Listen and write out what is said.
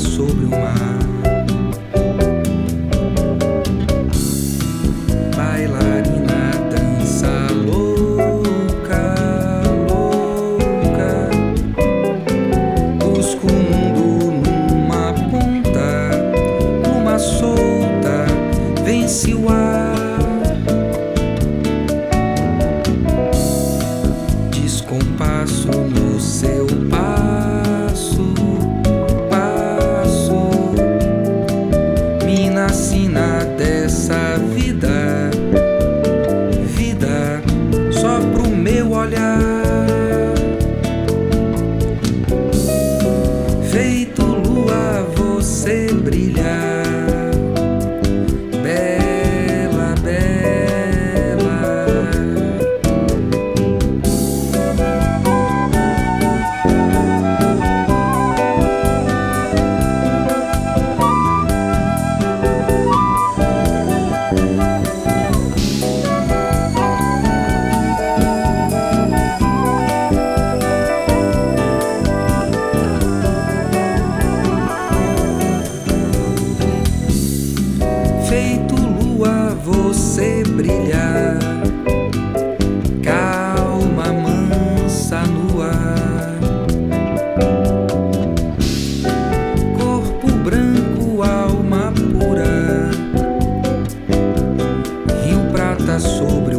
sobre o mar. Bailarina dança louca, louca. Busco o mundo numa ponta, numa solta, vence o ar. Feito lua, você brilhar. está sobre